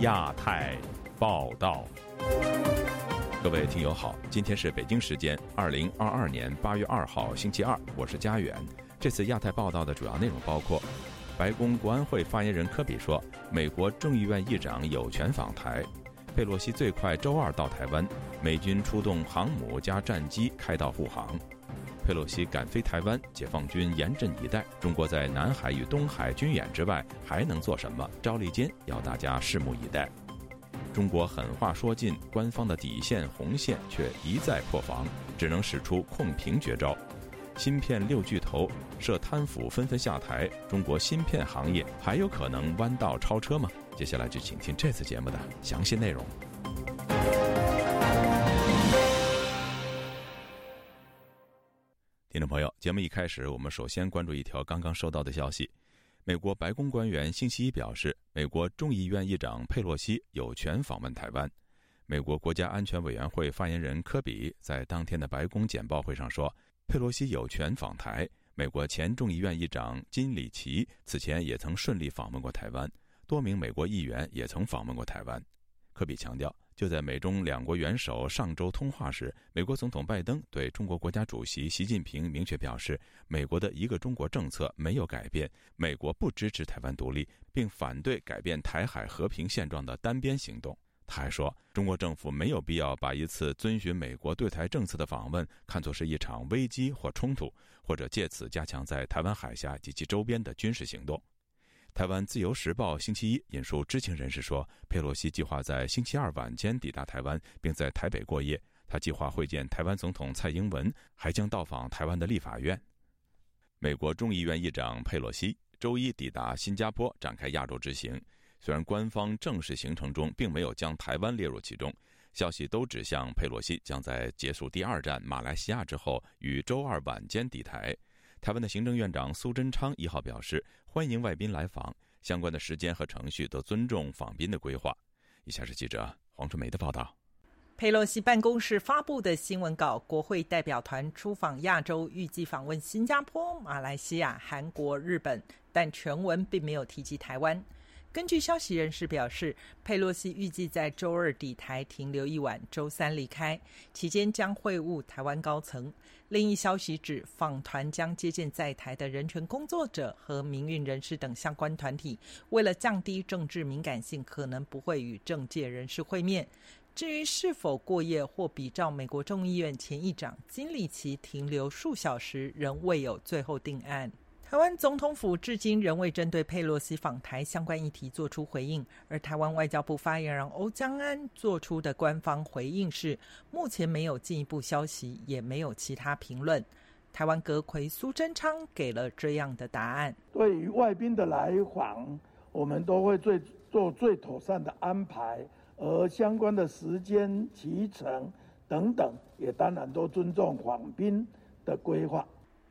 亚太报道，各位听友好，今天是北京时间二零二二年八月二号星期二，我是佳远。这次亚太报道的主要内容包括：白宫国安会发言人科比说，美国众议院议长有权访台；佩洛西最快周二到台湾；美军出动航母加战机开道护航。佩洛西赶飞台湾，解放军严阵以待。中国在南海与东海军演之外还能做什么？赵立坚要大家拭目以待。中国狠话说尽，官方的底线红线却一再破防，只能使出控评绝招。芯片六巨头涉贪腐纷纷下台，中国芯片行业还有可能弯道超车吗？接下来就请听这次节目的详细内容。听众朋友，节目一开始，我们首先关注一条刚刚收到的消息：美国白宫官员星期一表示，美国众议院议长佩洛西有权访问台湾。美国国家安全委员会发言人科比在当天的白宫简报会上说，佩洛西有权访台。美国前众议院议长金里奇此前也曾顺利访问过台湾，多名美国议员也曾访问过台湾。科比强调。就在美中两国元首上周通话时，美国总统拜登对中国国家主席习近平明确表示，美国的一个中国政策没有改变，美国不支持台湾独立，并反对改变台海和平现状的单边行动。他还说，中国政府没有必要把一次遵循美国对台政策的访问看作是一场危机或冲突，或者借此加强在台湾海峡及其周边的军事行动。台湾自由时报星期一引述知情人士说，佩洛西计划在星期二晚间抵达台湾，并在台北过夜。他计划会见台湾总统蔡英文，还将到访台湾的立法院。美国众议院议长佩洛西周一抵达新加坡，展开亚洲之行。虽然官方正式行程中并没有将台湾列入其中，消息都指向佩洛西将在结束第二站马来西亚之后，于周二晚间抵台。台湾的行政院长苏贞昌一号表示，欢迎外宾来访，相关的时间和程序都尊重访宾的规划。以下是记者黄春梅的报道。佩洛西办公室发布的新闻稿：国会代表团出访亚洲，预计访问新加坡、马来西亚、韩国、日本，但全文并没有提及台湾。根据消息人士表示，佩洛西预计在周二抵台停留一晚，周三离开，期间将会晤台湾高层。另一消息指，访团将接见在台的人权工作者和民运人士等相关团体。为了降低政治敏感性，可能不会与政界人士会面。至于是否过夜或比照美国众议院前议长金里奇停留数小时，仍未有最后定案。台湾总统府至今仍未针对佩洛西访台相关议题作出回应，而台湾外交部发言人欧江安做出的官方回应是：目前没有进一步消息，也没有其他评论。台湾阁魁苏贞昌给了这样的答案：对于外宾的来访，我们都会最做最妥善的安排，而相关的时间、行程等等，也当然都尊重访宾的规划。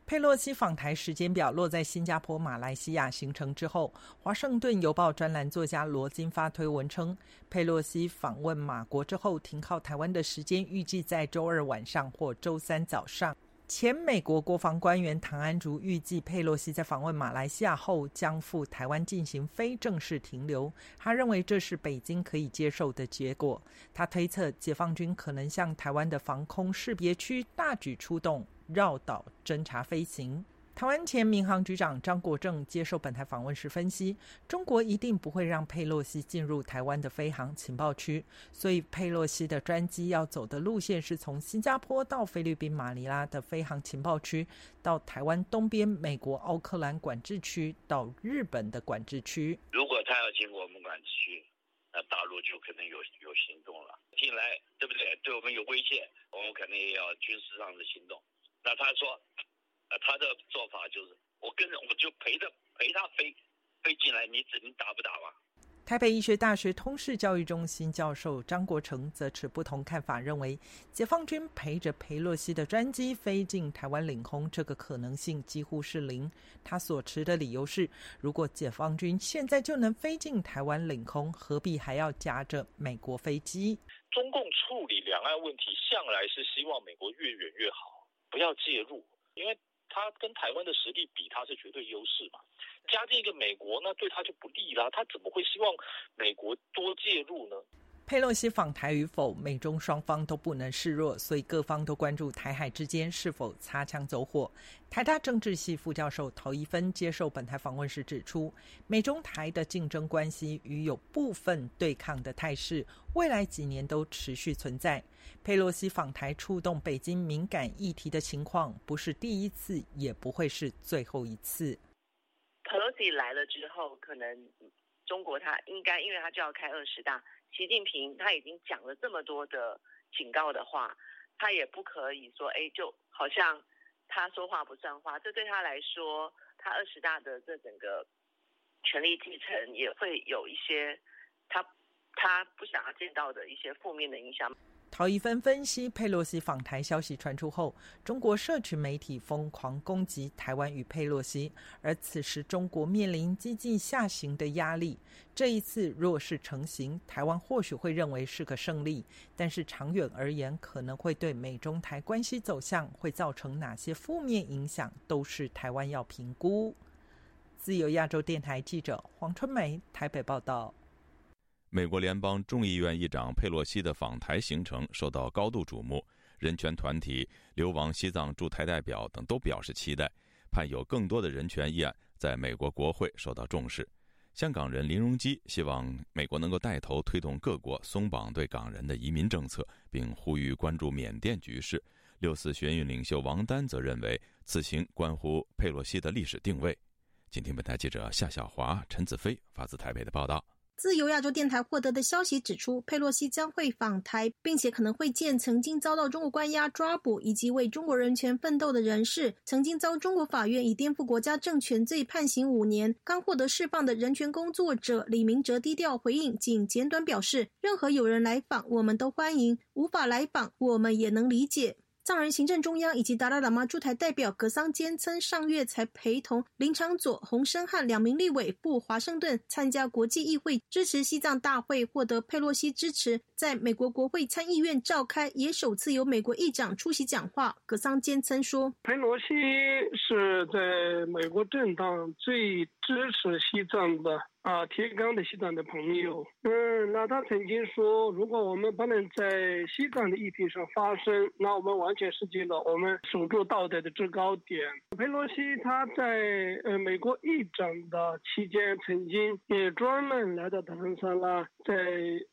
佩洛西访台时间表落在新加坡、马来西亚行程之后。华盛顿邮报专栏作家罗金发推文称，佩洛西访问马国之后停靠台湾的时间预计在周二晚上或周三早上。前美国国防官员唐安竹预计，佩洛西在访问马来西亚后将赴台湾进行非正式停留。他认为这是北京可以接受的结果。他推测，解放军可能向台湾的防空识别区大举出动。绕岛侦察飞行。台湾前民航局长张国正接受本台访问时分析，中国一定不会让佩洛西进入台湾的飞航情报区，所以佩洛西的专机要走的路线是从新加坡到菲律宾马尼拉的飞航情报区，到台湾东边美国奥克兰管制区，到日本的管制区。如果他要经过我们管制区，那大陆就可能有有行动了，进来对不对？对我们有威胁，我们肯定也要军事上的行动。那他说，呃，他的做法就是，我跟着我就陪着陪他飞，飞进来，你指你打不打吧？台北医学大学通识教育中心教授张国成则持不同看法，认为解放军陪着裴洛西的专机飞进台湾领空，这个可能性几乎是零。他所持的理由是，如果解放军现在就能飞进台湾领空，何必还要夹着美国飞机？中共处理两岸问题向来是希望美国越远越好。不要介入，因为他跟台湾的实力比，他是绝对优势嘛。加进一个美国，那对他就不利啦。他怎么会希望美国多介入呢？佩洛西访台与否，美中双方都不能示弱，所以各方都关注台海之间是否擦枪走火。台大政治系副教授陶一芬接受本台访问时指出，美中台的竞争关系与有部分对抗的态势，未来几年都持续存在。佩洛西访台触动北京敏感议题的情况，不是第一次，也不会是最后一次。佩洛西来了之后，可能中国他应该，因为他就要开二十大。习近平他已经讲了这么多的警告的话，他也不可以说，哎，就好像他说话不算话。这对他来说，他二十大的这整个权力继承也会有一些他他不想要见到的一些负面的影响。陶一芬分析，佩洛西访台消息传出后，中国社群媒体疯狂攻击台湾与佩洛西，而此时中国面临经济下行的压力。这一次若是成型，台湾或许会认为是个胜利，但是长远而言，可能会对美中台关系走向会造成哪些负面影响，都是台湾要评估。自由亚洲电台记者黄春梅台北报道。美国联邦众议院议长佩洛西的访台行程受到高度瞩目，人权团体、流亡西藏驻台代表等都表示期待，盼有更多的人权议案在美国国会受到重视。香港人林荣基希望美国能够带头推动各国松绑对港人的移民政策，并呼吁关注缅甸局势。六四学运领袖王丹则认为此行关乎佩洛西的历史定位。请听本台记者夏小华、陈子飞发自台北的报道。自由亚洲电台获得的消息指出，佩洛西将会访台，并且可能会见曾经遭到中国关押抓捕以及为中国人权奋斗的人士。曾经遭中国法院以颠覆国家政权罪判刑五年，刚获得释放的人权工作者李明哲低调回应，仅简短表示：“任何有人来访，我们都欢迎；无法来访，我们也能理解。”藏人行政中央以及达拉喇嘛驻台代表格桑坚称，上月才陪同林长佐、洪生汉两名立委赴华盛顿参加国际议会支持西藏大会，获得佩洛西支持。在美国国会参议院召开，也首次由美国议长出席讲话。格桑坚称说：“佩洛西是在美国政党最支持西藏的。”啊，铁杆的西藏的朋友，嗯，那他曾经说，如果我们不能在西藏的议题上发声，那我们完全失去了我们守住道德的制高点。佩洛西他在呃美国议长的期间，曾经也专门来到达兰萨拉，在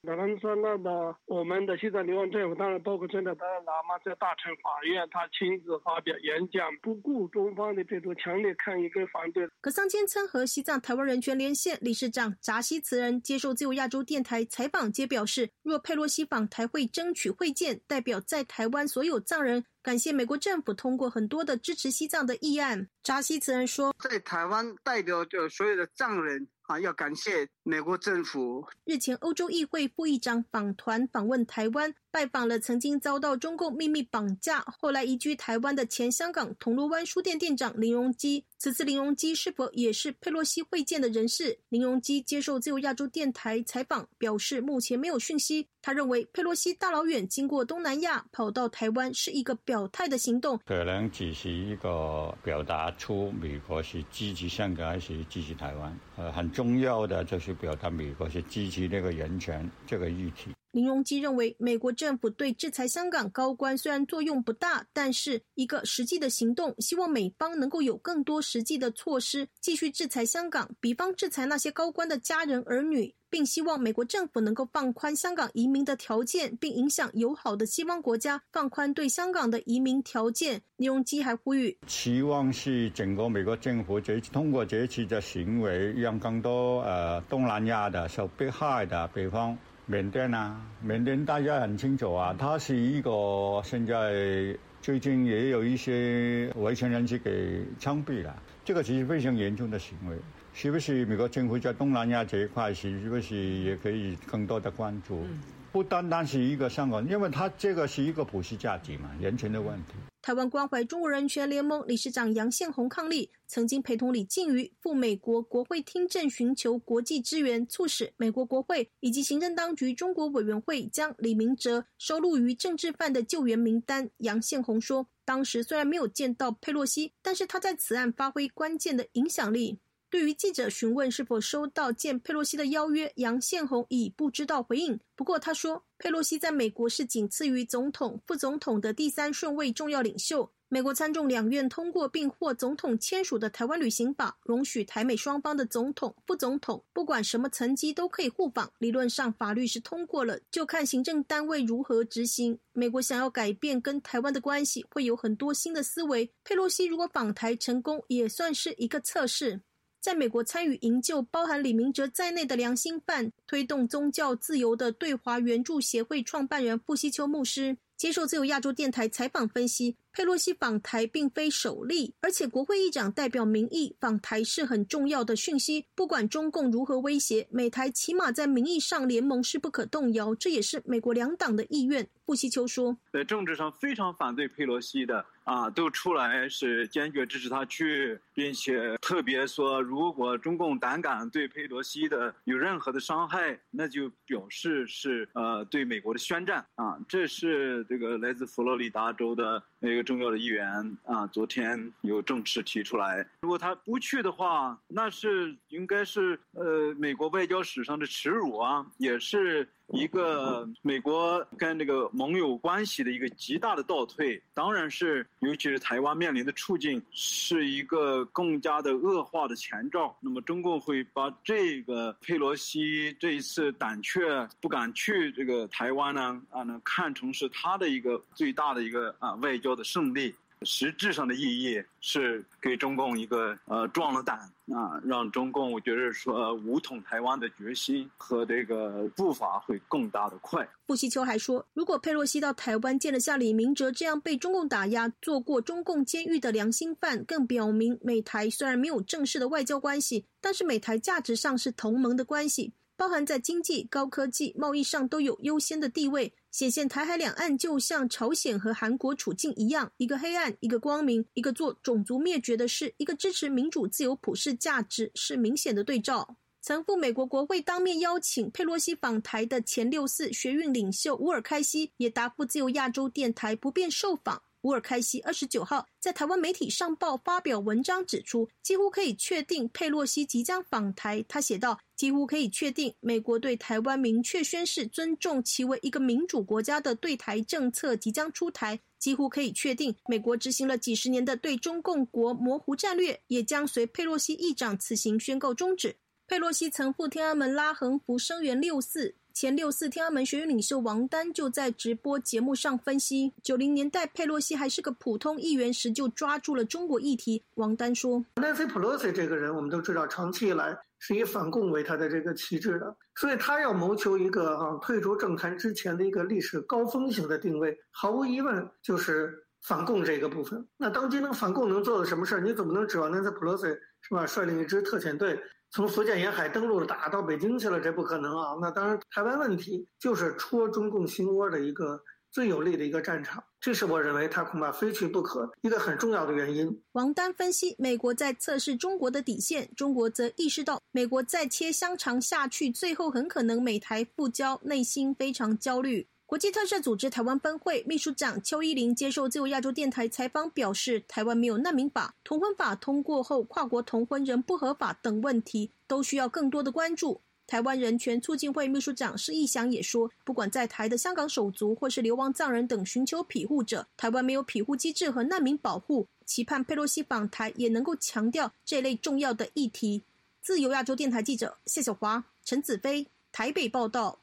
达兰萨拉的我们的西藏流亡政府，当然包括真的达赖喇嘛在大乘法院，他亲自发表演讲，不顾中方的这种强烈抗议跟反对。格桑坚称和西藏台湾人权连线理。事长扎西慈人接受自由亚洲电台采访，皆表示，若佩洛西访台会争取会见，代表在台湾所有藏人，感谢美国政府通过很多的支持西藏的议案。扎西慈人说，在台湾代表着所有的藏人。啊，要感谢美国政府。日前，欧洲议会副议长访团访问台湾，拜访了曾经遭到中共秘密绑架，后来移居台湾的前香港铜锣湾书店店长林荣基。此次林荣基是否也是佩洛西会见的人士？林荣基接受自由亚洲电台采访，表示目前没有讯息。他认为佩洛西大老远经过东南亚跑到台湾是一个表态的行动，可能只是一个表达出美国是支持香港还是支持台湾。呃，很重要的就是表达美国是支持那个人权这个议题。林荣基认为，美国政府对制裁香港高官虽然作用不大，但是一个实际的行动，希望美方能够有更多实际的措施，继续制裁香港，比方制裁那些高官的家人儿女，并希望美国政府能够放宽香港移民的条件，并影响友好的西方国家放宽对香港的移民条件。林荣基还呼吁，期望是整个美国政府这通过这次的行为，让更多呃东南亚的受迫害的北方。缅甸啊，缅甸大家很清楚啊，它是一个现在最近也有一些维权人士给枪毙了，这个其实非常严重的行为，是不是美国政府在东南亚这一块是是不是也可以更多的关注？不单单是一个香港，因为它这个是一个普世价值嘛，人权的问题。台湾关怀中国人权联盟理事长杨宪宏抗力曾经陪同李静瑜赴美国国会听证，寻求国际支援，促使美国国会以及行政当局中国委员会将李明哲收录于政治犯的救援名单。杨宪宏说，当时虽然没有见到佩洛西，但是他在此案发挥关键的影响力。对于记者询问是否收到见佩洛西的邀约，杨宪宏已不知道回应。不过他说，佩洛西在美国是仅次于总统、副总统的第三顺位重要领袖。美国参众两院通过并获总统签署的台湾旅行法，容许台美双方的总统、副总统，不管什么层级都可以互访。理论上，法律是通过了，就看行政单位如何执行。美国想要改变跟台湾的关系，会有很多新的思维。佩洛西如果访台成功，也算是一个测试。在美国参与营救包含李明哲在内的良心犯，推动宗教自由的对华援助协会创办人傅西秋牧师。接受自由亚洲电台采访分析，佩洛西访台并非首例，而且国会议长代表民意访台是很重要的讯息。不管中共如何威胁，美台起码在名义上联盟是不可动摇，这也是美国两党的意愿。布希秋说，在政治上非常反对佩洛西的。啊，都出来是坚决支持他去，并且特别说，如果中共胆敢对佩洛西的有任何的伤害，那就表示是呃对美国的宣战啊。这是这个来自佛罗里达州的那个重要的议员啊，昨天有正式提出来，如果他不去的话，那是应该是呃美国外交史上的耻辱啊，也是。一个美国跟这个盟友关系的一个极大的倒退，当然是尤其是台湾面临的处境是一个更加的恶化的前兆。那么中共会把这个佩洛西这一次胆怯不敢去这个台湾呢啊，呢看成是他的一个最大的一个啊外交的胜利。实质上的意义是给中共一个呃壮了胆啊，让中共我觉得说武统台湾的决心和这个步伐会更大的快。傅西秋还说，如果佩洛西到台湾见了像李明哲这样被中共打压、做过中共监狱的良心犯，更表明美台虽然没有正式的外交关系，但是美台价值上是同盟的关系。包含在经济、高科技、贸易上都有优先的地位，显现台海两岸就像朝鲜和韩国处境一样，一个黑暗，一个光明，一个做种族灭绝的事，一个支持民主自由普世价值，是明显的对照。曾赴美国国会当面邀请佩洛西访台的前六四学运领袖乌尔开西，也答复自由亚洲电台不便受访。乌尔开西二十九号在台湾媒体上报发表文章，指出几乎可以确定佩洛西即将访台。他写道：“几乎可以确定，美国对台湾明确宣示尊重其为一个民主国家的对台政策即将出台。几乎可以确定，美国执行了几十年的对中共国模糊战略，也将随佩洛西议长此行宣告终止。”佩洛西曾赴天安门拉横幅声援六四。前六四天安门学院领袖王丹就在直播节目上分析，九零年代佩洛西还是个普通议员时就抓住了中国议题。王丹说：“Nancy Pelosi 这个人，我们都知道，长期以来是以反共为他的这个旗帜的，所以他要谋求一个啊退出政坛之前的一个历史高峰型的定位，毫无疑问就是反共这个部分。那当今能反共能做的什么事儿？你总不能指望 Nancy Pelosi 是吧？率领一支特遣队。”从福建沿海登陆了，打到北京去了，这不可能啊！那当然，台湾问题就是戳中共心窝的一个最有利的一个战场，这是我认为他恐怕非去不可一个很重要的原因。王丹分析，美国在测试中国的底线，中国则意识到美国再切香肠下去，最后很可能美台复交，内心非常焦虑。国际特赦组织台湾分会秘书长邱依林接受自由亚洲电台采访表示，台湾没有难民法，同婚法通过后，跨国同婚仍不合法等问题，都需要更多的关注。台湾人权促进会秘书长施义祥也说，不管在台的香港手足或是流亡藏人等寻求庇护者，台湾没有庇护机制和难民保护，期盼佩洛西访台也能够强调这类重要的议题。自由亚洲电台记者谢小华、陈子飞台北报道。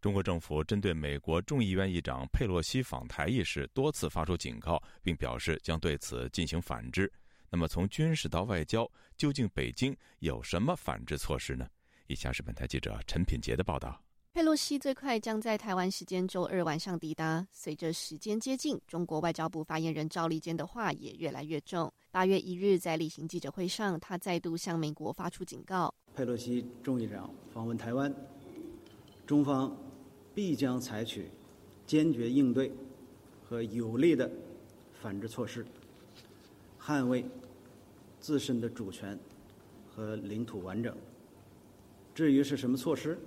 中国政府针对美国众议院议长佩洛西访台一事多次发出警告，并表示将对此进行反制。那么，从军事到外交，究竟北京有什么反制措施呢？以下是本台记者陈品杰的报道。佩洛西最快将在台湾时间周二晚上抵达。随着时间接近，中国外交部发言人赵立坚的话也越来越重。八月一日在例行记者会上，他再度向美国发出警告：佩洛西众议长访问台湾，中方。必将采取坚决应对和有力的反制措施，捍卫自身的主权和领土完整。至于是什么措施，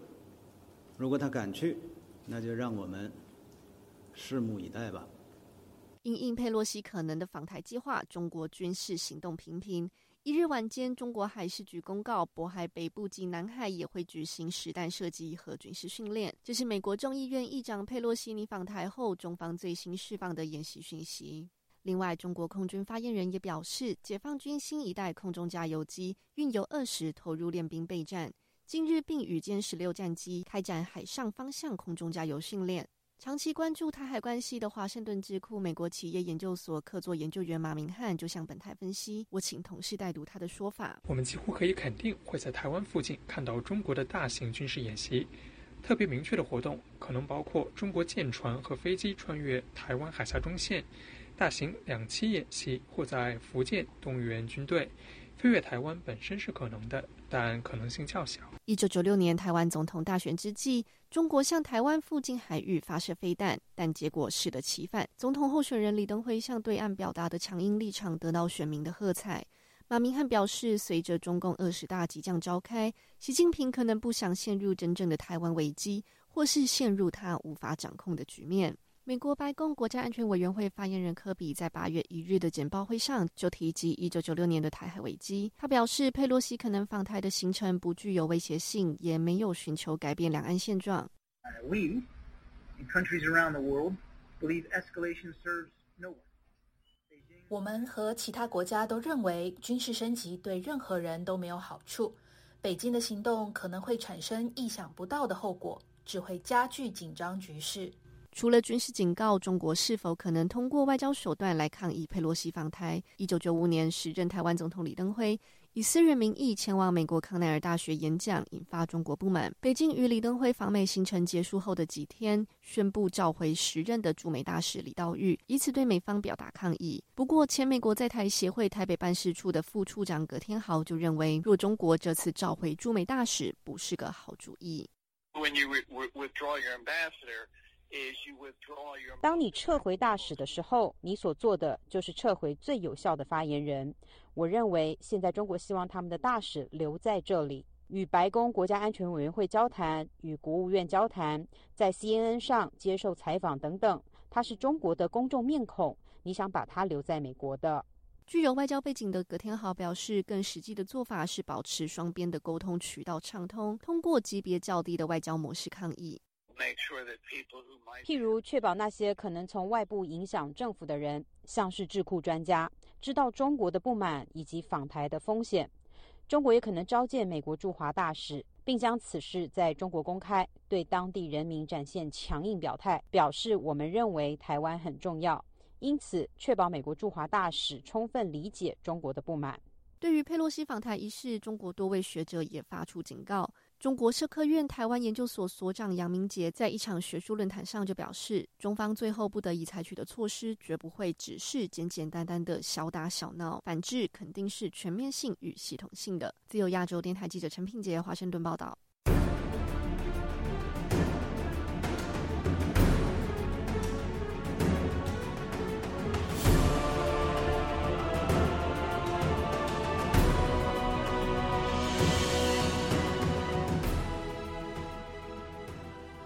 如果他敢去，那就让我们拭目以待吧。因应佩洛西可能的访台计划，中国军事行动频频。一日晚间，中国海事局公告，渤海北部及南海也会举行实弹射击和军事训练。这是美国众议院议长佩洛西尼访台后，中方最新释放的演习讯息。另外，中国空军发言人也表示，解放军新一代空中加油机运油二十投入练兵备战，近日并与歼十六战机开展海上方向空中加油训练。长期关注台海关系的华盛顿智库美国企业研究所客座研究员马明汉就向本台分析，我请同事代读他的说法：我们几乎可以肯定会在台湾附近看到中国的大型军事演习，特别明确的活动可能包括中国舰船和飞机穿越台湾海峡中线。大型两栖演习或在福建动员军队飞越台湾本身是可能的，但可能性较小。一九九六年台湾总统大选之际，中国向台湾附近海域发射飞弹，但结果适得其反。总统候选人李登辉向对岸表达的强硬立场得到选民的喝彩。马明汉表示，随着中共二十大即将召开，习近平可能不想陷入真正的台湾危机，或是陷入他无法掌控的局面。美国白宫国家安全委员会发言人科比在八月一日的简报会上就提及一九九六年的台海危机。他表示，佩洛西可能访台的行程不具有威胁性，也没有寻求改变两岸现状。We, in countries around the world, believe escalation serves no one. 我们和其他国家都认为，军事升级对任何人都没有好处。北京的行动可能会产生意想不到的后果，只会加剧紧张局势。除了军事警告，中国是否可能通过外交手段来抗议佩洛西访台？一九九五年，时任台湾总统李登辉以私人名义前往美国康奈尔大学演讲，引发中国不满。北京与李登辉访美行程结束后的几天，宣布召回时任的驻美大使李道玉，以此对美方表达抗议。不过，前美国在台协会台北办事处的副处长葛天豪就认为，若中国这次召回驻美大使，不是个好主意。When you withdraw your ambassador. 当你撤回大使的时候，你所做的就是撤回最有效的发言人。我认为现在中国希望他们的大使留在这里，与白宫国家安全委员会交谈，与国务院交谈，在 CNN 上接受采访等等。他是中国的公众面孔，你想把他留在美国的？具有外交背景的葛天豪表示，更实际的做法是保持双边的沟通渠道畅通，通过级别较低的外交模式抗议。譬如，确保那些可能从外部影响政府的人，像是智库专家，知道中国的不满以及访台的风险。中国也可能召见美国驻华大使，并将此事在中国公开，对当地人民展现强硬表态，表示我们认为台湾很重要，因此确保美国驻华大使充分理解中国的不满。对于佩洛西访台一事，中国多位学者也发出警告。中国社科院台湾研究所所长杨明杰在一场学术论坛上就表示，中方最后不得已采取的措施，绝不会只是简简单单的小打小闹，反制肯定是全面性与系统性的。自由亚洲电台记者陈品杰华盛顿报道。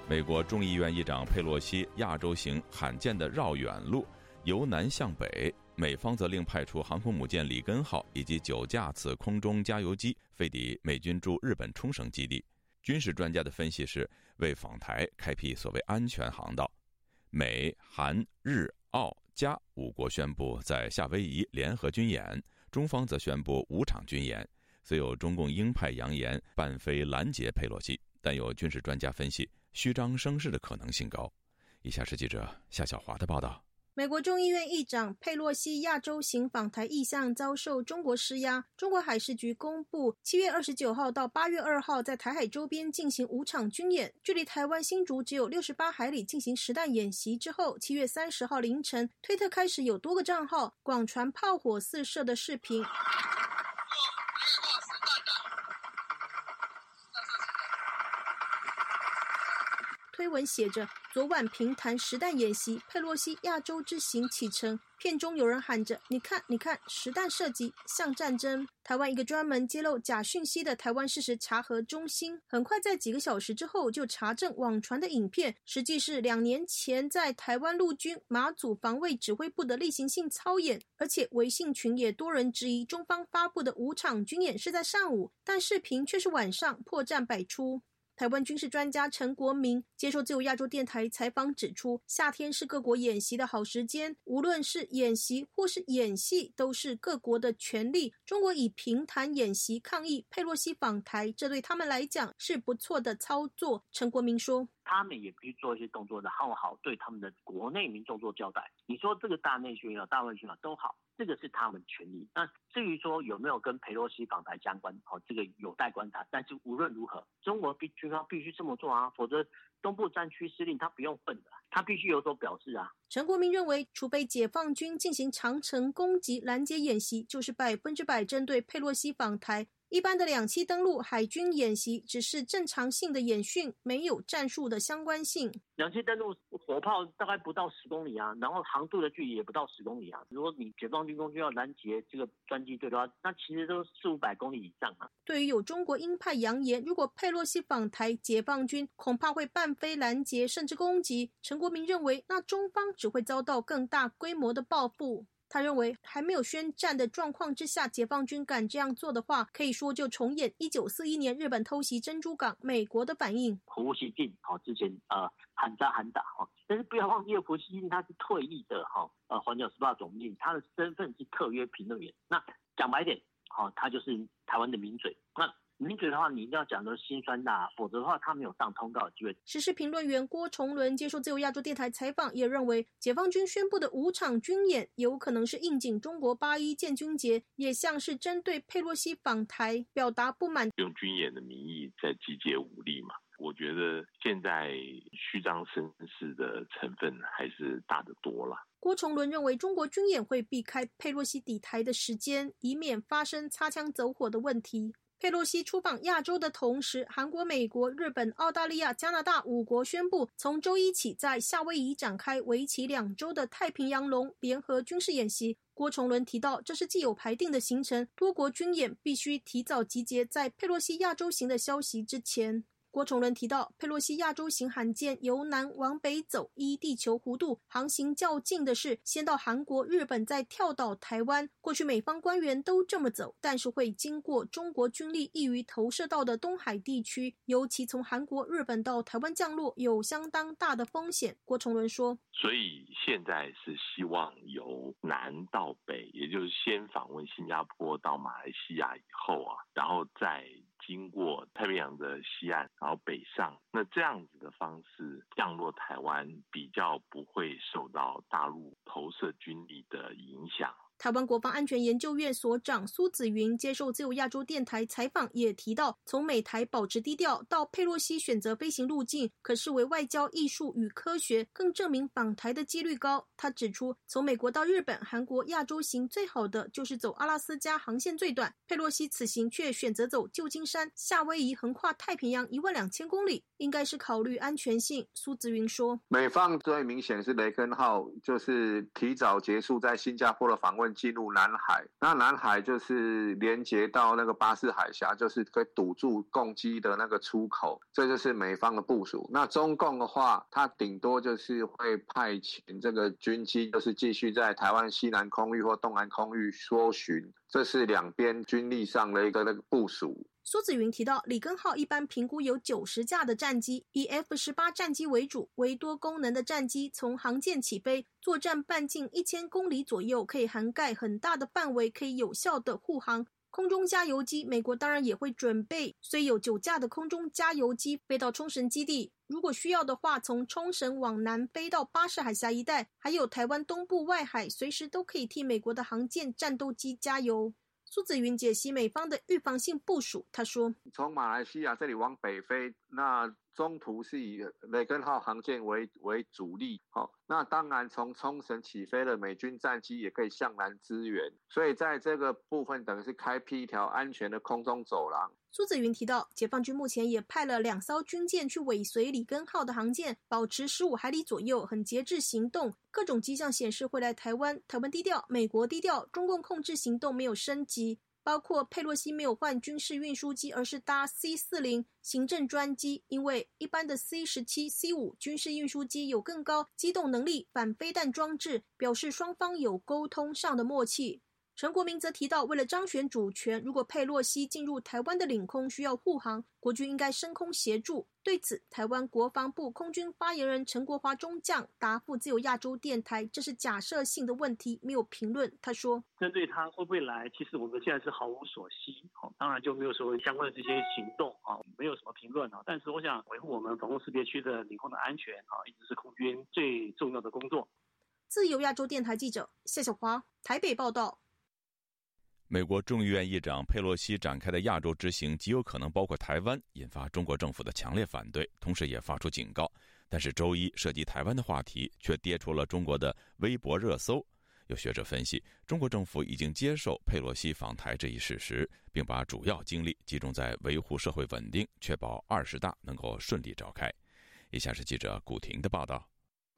美国众议院议长佩洛西亚洲行罕见的绕远路，由南向北。美方则另派出航空母舰里根号以及九架次空中加油机飞抵美军驻日本冲绳基地。军事专家的分析是为访台开辟所谓安全航道。美、韩、日、澳、加五国宣布在夏威夷联合军演，中方则宣布五场军演。虽有中共鹰派扬言半飞拦截佩洛西，但有军事专家分析。虚张声势的可能性高。以下是记者夏小华的报道：美国众议院议长佩洛西亚洲行访台意向遭受中国施压。中国海事局公布，七月二十九号到八月二号在台海周边进行五场军演，距离台湾新竹只有六十八海里进行实弹演习之后，七月三十号凌晨，推特开始有多个账号广传炮火四射的视频。推文写着：“昨晚平潭实弹演习，佩洛西亚洲之行启程。片中有人喊着：“你看，你看，实弹射击像战争。”台湾一个专门揭露假讯息的台湾事实查核中心，很快在几个小时之后就查证网传的影片，实际是两年前在台湾陆军马祖防卫指挥部的例行性操演，而且微信群也多人质疑中方发布的五场军演是在上午，但视频却是晚上，破绽百出。台湾军事专家陈国明接受自由亚洲电台采访指出，夏天是各国演习的好时间，无论是演习或是演戏，都是各国的权利。中国以平潭演习抗议佩洛西访台，这对他们来讲是不错的操作。陈国明说。他们也必须做一些动作的，好好对他们的国内民众做交代。你说这个大内宣也好，大外宣也好都好，这个是他们权利。那至于说有没有跟佩洛西访台相关，哦，这个有待观察。但是无论如何，中国必军方必须这么做啊，否则东部战区司令他不用混的，他必须有所表示啊。陈国民认为，除非解放军进行长城攻击拦截演习，就是百分之百针对佩洛西访台。一般的两栖登陆海军演习只是正常性的演训，没有战术的相关性。两栖登陆火炮大概不到十公里啊，然后航渡的距离也不到十公里啊。如果你解放军空军要拦截这个专机队的话，那其实都四五百公里以上啊。对于有中国鹰派扬言，如果佩洛西访台，解放军恐怕会半飞拦截甚至攻击。陈国民认为，那中方只会遭到更大规模的报复。他认为，还没有宣战的状况之下，解放军敢这样做的话，可以说就重演一九四一年日本偷袭珍珠港，美国的反应。胡锡进好之前呃喊打喊打哈，但是不要忘记胡锡进他是退役的哈呃环球时报总经理，他的身份是特约评论员。那讲白点，好，他就是台湾的名嘴。那名嘴的话，你一定要讲的心酸的，否则的话，他没有上通告的机会。时事评论员郭崇伦接受自由亚洲电台采访，也认为解放军宣布的五场军演有可能是应景中国八一建军节，也像是针对佩洛西访台表达不满，用军演的名义在集结武力嘛？我觉得现在虚张声势的成分还是大得多了。郭崇伦认为，中国军演会避开佩洛西抵台的时间，以免发生擦枪走火的问题。佩洛西出访亚洲的同时，韩国、美国、日本、澳大利亚、加拿大五国宣布，从周一起在夏威夷展开为期两周的太平洋龙联合军事演习。郭崇伦提到，这是既有排定的行程，多国军演必须提早集结在佩洛西亚洲行的消息之前。郭崇伦提到，佩洛西亚洲行罕见由南往北走，依地球弧度航行较近的是先到韩国、日本，再跳到台湾。过去美方官员都这么走，但是会经过中国军力易于投射到的东海地区，尤其从韩国、日本到台湾降落有相当大的风险。郭崇伦说：“所以现在是希望由南到北，也就是先访问新加坡到马来西亚以后啊，然后再。”经过太平洋的西岸，然后北上，那这样子的方式降落台湾，比较不会受到大陆投射军力的影响。台湾国防安全研究院所长苏子云接受自由亚洲电台采访，也提到，从美台保持低调到佩洛西选择飞行路径，可视为外交艺术与科学，更证明访台的几率高。他指出，从美国到日本、韩国亚洲行最好的就是走阿拉斯加航线最短，佩洛西此行却选择走旧金山、夏威夷，横跨太平洋一万两千公里，应该是考虑安全性。苏子云说，美方最明显是雷根号，就是提早结束在新加坡的访问。进入南海，那南海就是连接到那个巴士海峡，就是可以堵住攻击的那个出口，这就是美方的部署。那中共的话，它顶多就是会派遣这个军机，就是继续在台湾西南空域或东南空域搜寻，这是两边军力上的一个那个部署。苏子云提到，里根号一般评估有九十架的战机，以 F 十八战机为主，为多功能的战机，从航舰起飞，作战半径一千公里左右，可以涵盖很大的范围，可以有效的护航。空中加油机，美国当然也会准备，虽有九架的空中加油机飞到冲绳基地，如果需要的话，从冲绳往南飞到巴士海峡一带，还有台湾东部外海，随时都可以替美国的航舰战斗机加油。苏子云解析美方的预防性部署，他说：“从马来西亚这里往北飞，那中途是以雷根号航舰为为主力，好，那当然从冲绳起飞的美军战机也可以向南支援，所以在这个部分等于是开辟一条安全的空中走廊。苏子云提到，解放军目前也派了两艘军舰去尾随里根号的航舰，保持十五海里左右，很节制行动。各种迹象显示会来台湾，台湾低调，美国低调，中共控制行动没有升级。包括佩洛西没有换军事运输机，而是搭 C 四零行政专机，因为一般的 C 十七、C 五军事运输机有更高机动能力、反飞弹装置，表示双方有沟通上的默契。陈国明则提到，为了彰显主权，如果佩洛西进入台湾的领空需要护航，国军应该升空协助。对此，台湾国防部空军发言人陈国华中将答复自由亚洲电台：“这是假设性的问题，没有评论。”他说：“针对他会不会来，其实我们现在是毫无所悉，好，当然就没有说相关的这些行动啊，没有什么评论啊。但是我想维护我们防空识别区的领空的安全啊，一直是空军最重要的工作。”自由亚洲电台记者谢小华台北报道。美国众议院议长佩洛西展开的亚洲之行极有可能包括台湾，引发中国政府的强烈反对，同时也发出警告。但是周一涉及台湾的话题却跌出了中国的微博热搜。有学者分析，中国政府已经接受佩洛西访台这一事实，并把主要精力集中在维护社会稳定，确保二十大能够顺利召开。以下是记者古婷的报道。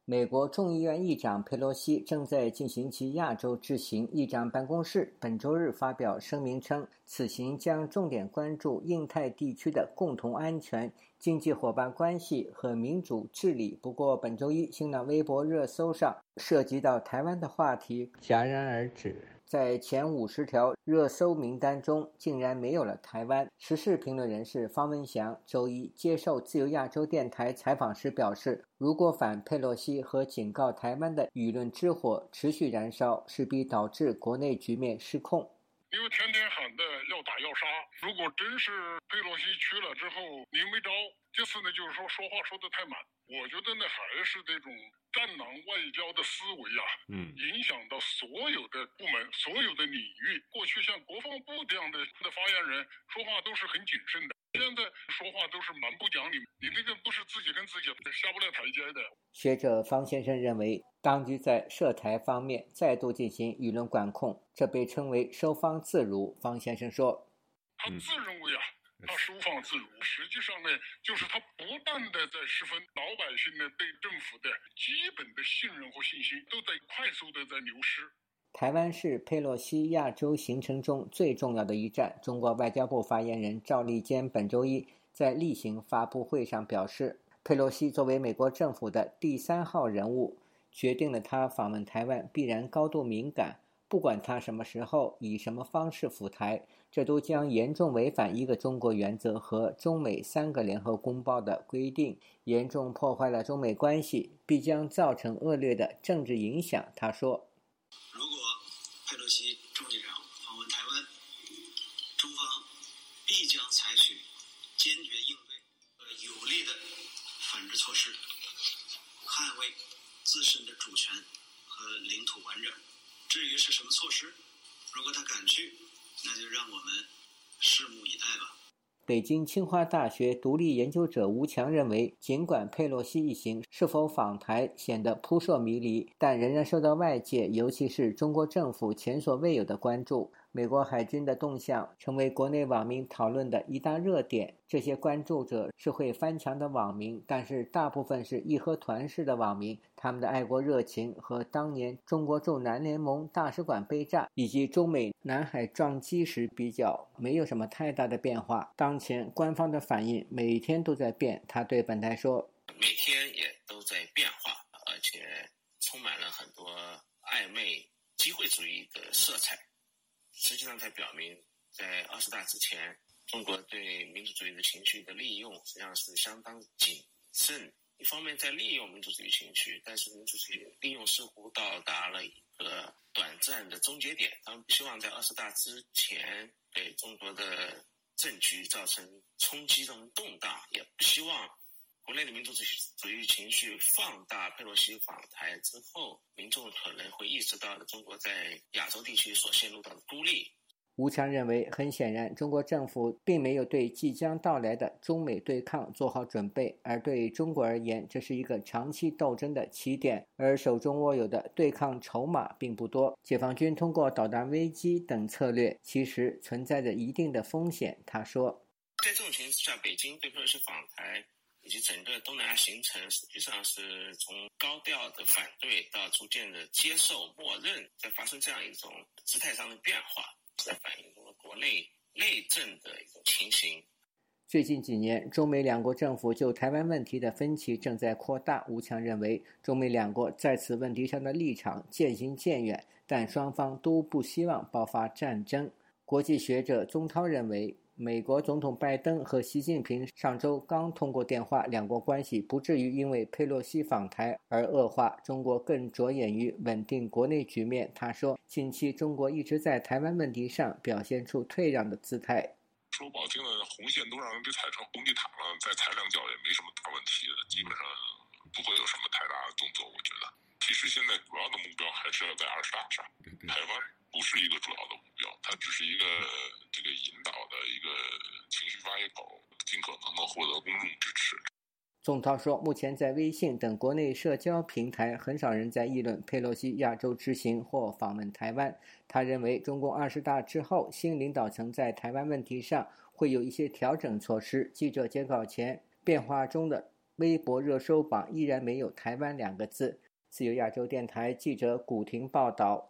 美国众议院议长佩洛西正在进行其亚洲之行。议长办公室本周日发表声明称，此行将重点关注印太地区的共同安全、经济伙伴关系和民主治理。不过，本周一新浪微博热搜上涉及到台湾的话题戛然而止。在前五十条热搜名单中，竟然没有了台湾。时事评论人士方文祥周一接受自由亚洲电台采访时表示：“如果反佩洛西和警告台湾的舆论之火持续燃烧，势必导致国内局面失控。因为天天喊的要打要杀，如果真是佩洛西去了之后，你没招。这次呢，就是说说话说的太满。我觉得呢，还是这种。”战狼外交的思维啊，嗯，影响到所有的部门、所有的领域。过去像国防部这样的的发言人说话都是很谨慎的，现在说话都是蛮不讲理。你那个不是自己跟自己下不了台阶的。学者方先生认为，当局在涉台方面再度进行舆论管控，这被称为收放自如。方先生说：“他自认为啊。”他收放自如，实际上呢，就是他不断的在失分老百姓呢对政府的基本的信任和信心都在快速的在流失。台湾是佩洛西亚洲行程中最重要的一站。中国外交部发言人赵立坚本周一在例行发布会上表示，佩洛西作为美国政府的第三号人物，决定了他访问台湾必然高度敏感，不管他什么时候以什么方式赴台。这都将严重违反一个中国原则和中美三个联合公报的规定，严重破坏了中美关系，必将造成恶劣的政治影响。他说：“如果佩洛西众议长访问台湾，中方必将采取坚决应对和有力的反制措施，捍卫自身的主权和领土完整。至于是什么措施，如果他敢去。”那就让我们拭目以待吧。北京清华大学独立研究者吴强认为，尽管佩洛西一行是否访台显得扑朔迷离，但仍然受到外界，尤其是中国政府前所未有的关注。美国海军的动向成为国内网民讨论的一大热点。这些关注者是会翻墙的网民，但是大部分是义和团式的网民。他们的爱国热情和当年中国驻南联盟大使馆被炸以及中美南海撞击时比较，没有什么太大的变化。当前官方的反应每天都在变。他对本台说：“每天也都在变化，而且充满了很多暧昧、机会主义的色彩。”实际上，在表明，在二十大之前，中国对民族主义的情绪的利用实际上是相当谨慎。一方面在利用民族主义情绪，但是民族主义利用似乎到达了一个短暂的终结点。他们不希望在二十大之前给中国的政局造成冲击、这种动荡，也不希望。国内的民族主义主义情绪放大，佩洛西访台之后，民众可能会意识到了中国在亚洲地区所陷入到的孤立。吴强认为，很显然，中国政府并没有对即将到来的中美对抗做好准备，而对中国而言，这是一个长期斗争的起点，而手中握有的对抗筹码并不多。解放军通过导弹危机等策略，其实存在着一定的风险。他说，在这种情况下，北京对佩洛西访台以及整个东南亚形成，实际上是从高调的反对到逐渐的接受、默认，在发生这样一种姿态上的变化。在反映我们国内内政的一种情形。最近几年，中美两国政府就台湾问题的分歧正在扩大。吴强认为，中美两国在此问题上的立场渐行渐远，但双方都不希望爆发战争。国际学者宗涛认为。美国总统拜登和习近平上周刚通过电话，两国关系不至于因为佩洛西访台而恶化。中国更着眼于稳定国内局面。他说，近期中国一直在台湾问题上表现出退让的姿态。说不好听的，红线都让人给踩成红地毯了，再踩两脚也没什么大问题的，基本上不会有什么太大的动作。我觉得，其实现在主要的目标还是要在二十大上，台湾。不是一个主要的目标，它只是一个这个引导的一个情绪发泄口，尽可能的获得公众支持。宋涛说，目前在微信等国内社交平台，很少人在议论佩洛西亚洲之行或访问台湾。他认为，中共二十大之后，新领导层在台湾问题上会有一些调整措施。记者截稿前，变化中的微博热搜榜依然没有“台湾”两个字。自由亚洲电台记者古婷报道。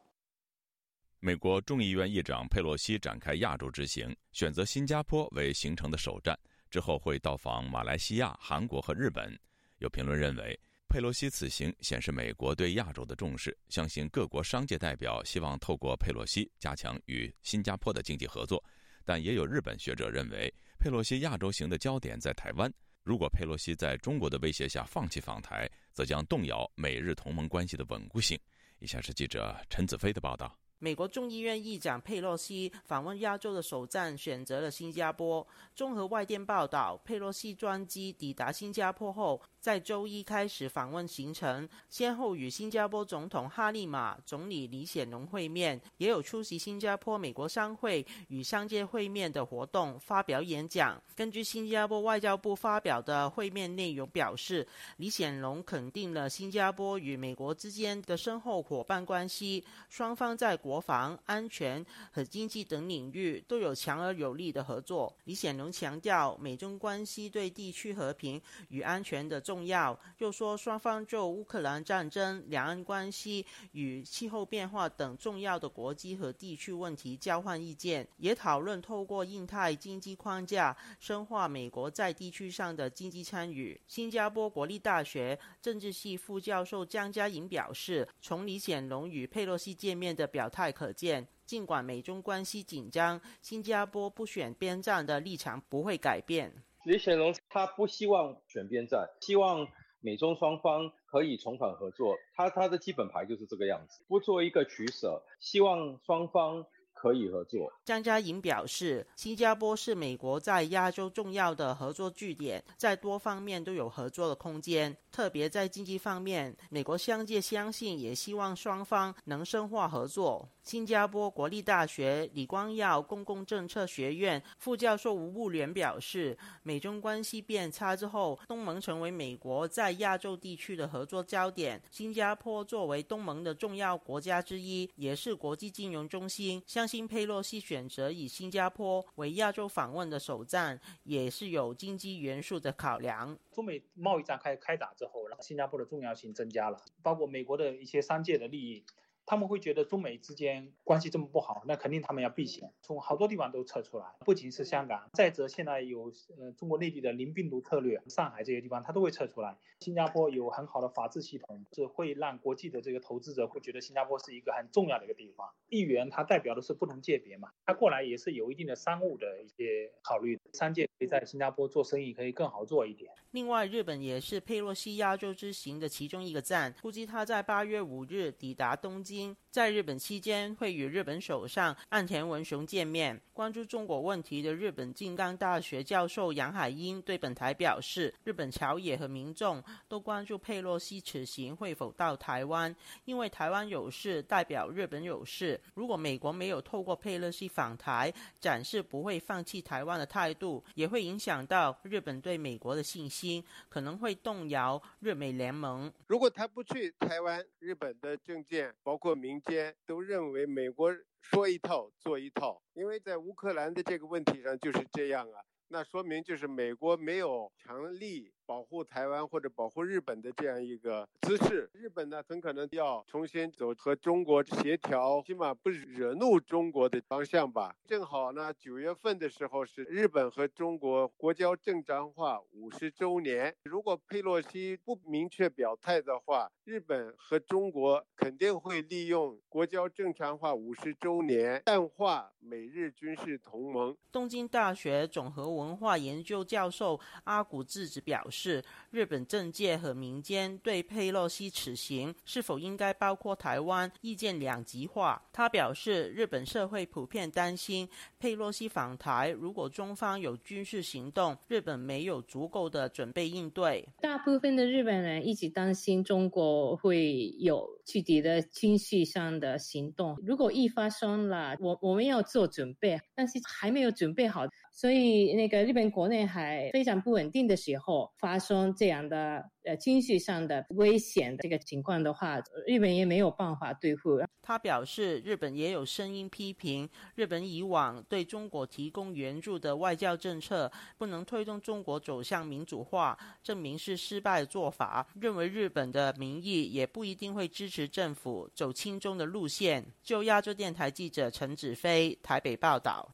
美国众议院议长佩洛西展开亚洲之行，选择新加坡为行程的首站，之后会到访马来西亚、韩国和日本。有评论认为，佩洛西此行显示美国对亚洲的重视，相信各国商界代表希望透过佩洛西加强与新加坡的经济合作。但也有日本学者认为，佩洛西亚洲行的焦点在台湾，如果佩洛西在中国的威胁下放弃访台，则将动摇美日同盟关系的稳固性。以下是记者陈子飞的报道。美国众议院议长佩洛西访问亚洲的首站选择了新加坡。综合外电报道，佩洛西专机抵达新加坡后。在周一开始访问行程，先后与新加坡总统哈利马、总理李显龙会面，也有出席新加坡美国商会与商界会面的活动，发表演讲。根据新加坡外交部发表的会面内容表示，李显龙肯定了新加坡与美国之间的深厚伙伴关系，双方在国防安全和经济等领域都有强而有力的合作。李显龙强调，美中关系对地区和平与安全的。重要，又说双方就乌克兰战争、两岸关系与气候变化等重要的国际和地区问题交换意见，也讨论透过印太经济框架深化美国在地区上的经济参与。新加坡国立大学政治系副教授江嘉颖表示，从李显龙与佩洛西见面的表态可见，尽管美中关系紧张，新加坡不选边站的立场不会改变。李显龙他不希望选边站，希望美中双方可以重返合作。他他的基本牌就是这个样子，不做一个取舍，希望双方。可以合作。张嘉颖表示，新加坡是美国在亚洲重要的合作据点，在多方面都有合作的空间，特别在经济方面，美国相界相信也希望双方能深化合作。新加坡国立大学李光耀公共政策学院副教授吴步联表示，美中关系变差之后，东盟成为美国在亚洲地区的合作焦点。新加坡作为东盟的重要国家之一，也是国际金融中心，相新佩洛西选择以新加坡为亚洲访问的首站，也是有经济元素的考量。中美贸易战开开打之后，然后新加坡的重要性增加了，包括美国的一些商界的利益。他们会觉得中美之间关系这么不好，那肯定他们要避险，从好多地方都撤出来，不仅是香港，再者现在有呃中国内地的零病毒策略，上海这些地方他都会撤出来。新加坡有很好的法治系统，是会让国际的这个投资者会觉得新加坡是一个很重要的一个地方。议员他代表的是不同界别嘛，他过来也是有一定的商务的一些考虑，商界可以在新加坡做生意可以更好做一点。另外，日本也是佩洛西亚洲之行的其中一个站，估计他在八月五日抵达东京。在日本期间会与日本首相岸田文雄见面。关注中国问题的日本静冈大学教授杨海英对本台表示，日本朝野和民众都关注佩洛西此行会否到台湾，因为台湾有事代表日本有事。如果美国没有透过佩洛西访台展示不会放弃台湾的态度，也会影响到日本对美国的信心，可能会动摇日美联盟。如果他不去台湾，日本的政界包括民间都认为美国说一套做一套，因为在乌克兰的这个问题上就是这样啊，那说明就是美国没有强力。保护台湾或者保护日本的这样一个姿势，日本呢很可能要重新走和中国协调，起码不惹怒中国的方向吧。正好呢，九月份的时候是日本和中国国交正常化五十周年。如果佩洛西不明确表态的话，日本和中国肯定会利用国交正常化五十周年淡化美日军事同盟。东京大学总和文化研究教授阿古智子表示。是日本政界和民间对佩洛西此行是否应该包括台湾意见两极化。他表示，日本社会普遍担心佩洛西访台，如果中方有军事行动，日本没有足够的准备应对。大部分的日本人一直担心中国会有具体的军事上的行动，如果一发生了，我我们要做准备，但是还没有准备好。所以，那个日本国内还非常不稳定的时候，发生这样的呃经济上的危险的这个情况的话，日本也没有办法对付。他表示，日本也有声音批评日本以往对中国提供援助的外交政策不能推动中国走向民主化，证明是失败的做法。认为日本的民意也不一定会支持政府走亲中的路线。就亚洲电台记者陈子飞台北报道。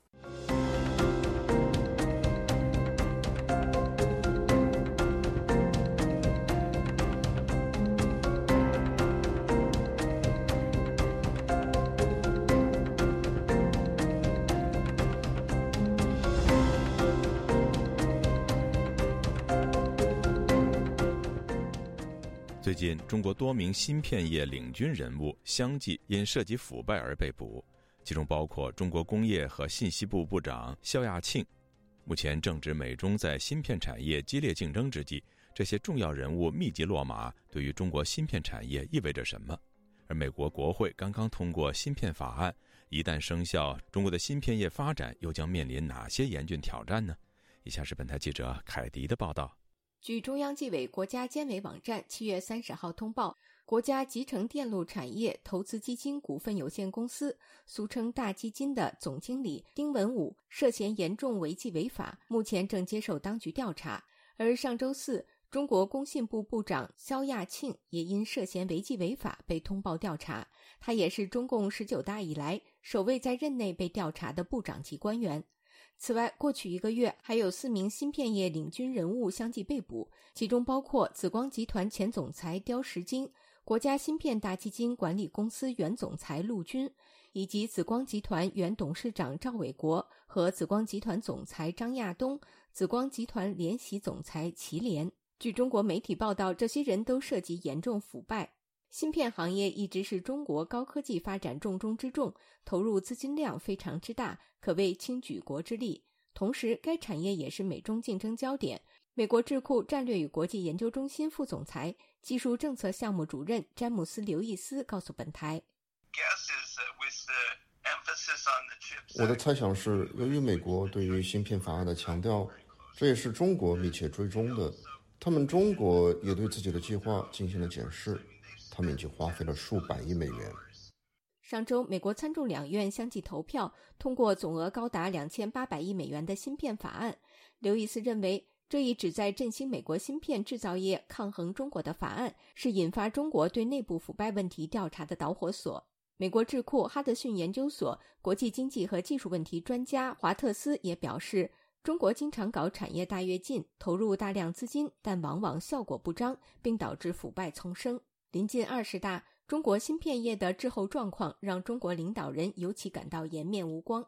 近，中国多名芯片业领军人物相继因涉及腐败而被捕，其中包括中国工业和信息部部长肖亚庆。目前正值美中在芯片产业激烈竞争之际，这些重要人物密集落马，对于中国芯片产业意味着什么？而美国国会刚刚通过芯片法案，一旦生效，中国的芯片业发展又将面临哪些严峻挑战呢？以下是本台记者凯迪的报道。据中央纪委国家监委网站七月三十号通报，国家集成电路产业投资基金股份有限公司（俗称大基金）的总经理丁文武涉嫌严重违纪违法，目前正接受当局调查。而上周四，中国工信部部长肖亚庆也因涉嫌违纪违法被通报调查，他也是中共十九大以来首位在任内被调查的部长级官员。此外，过去一个月，还有四名芯片业领军人物相继被捕，其中包括紫光集团前总裁刁石金、国家芯片大基金管理公司原总裁陆军，以及紫光集团原董事长赵伟国和紫光集团总裁张亚东、紫光集团联席总裁齐连。据中国媒体报道，这些人都涉及严重腐败。芯片行业一直是中国高科技发展重中之重，投入资金量非常之大，可谓倾举国之力。同时，该产业也是美中竞争焦点。美国智库战略与国际研究中心副总裁、技术政策项目主任詹姆斯·刘易斯告诉本台：“我的猜想是，由于美国对于芯片法案的强调，这也是中国密切追踪的。他们中国也对自己的计划进行了检视。”他们已经花费了数百亿美元。上周，美国参众两院相继投票通过总额高达两千八百亿美元的芯片法案。刘易斯认为，这一旨在振兴美国芯片制造业、抗衡中国的法案，是引发中国对内部腐败问题调查的导火索。美国智库哈德逊研究所国际经济和技术问题专家华特斯也表示，中国经常搞产业大跃进，投入大量资金，但往往效果不彰，并导致腐败丛生。临近二十大，中国芯片业的滞后状况让中国领导人尤其感到颜面无光。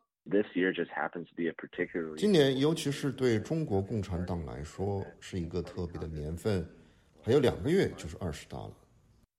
今年，尤其是对中国共产党来说，是一个特别的年份，还有两个月就是二十大了。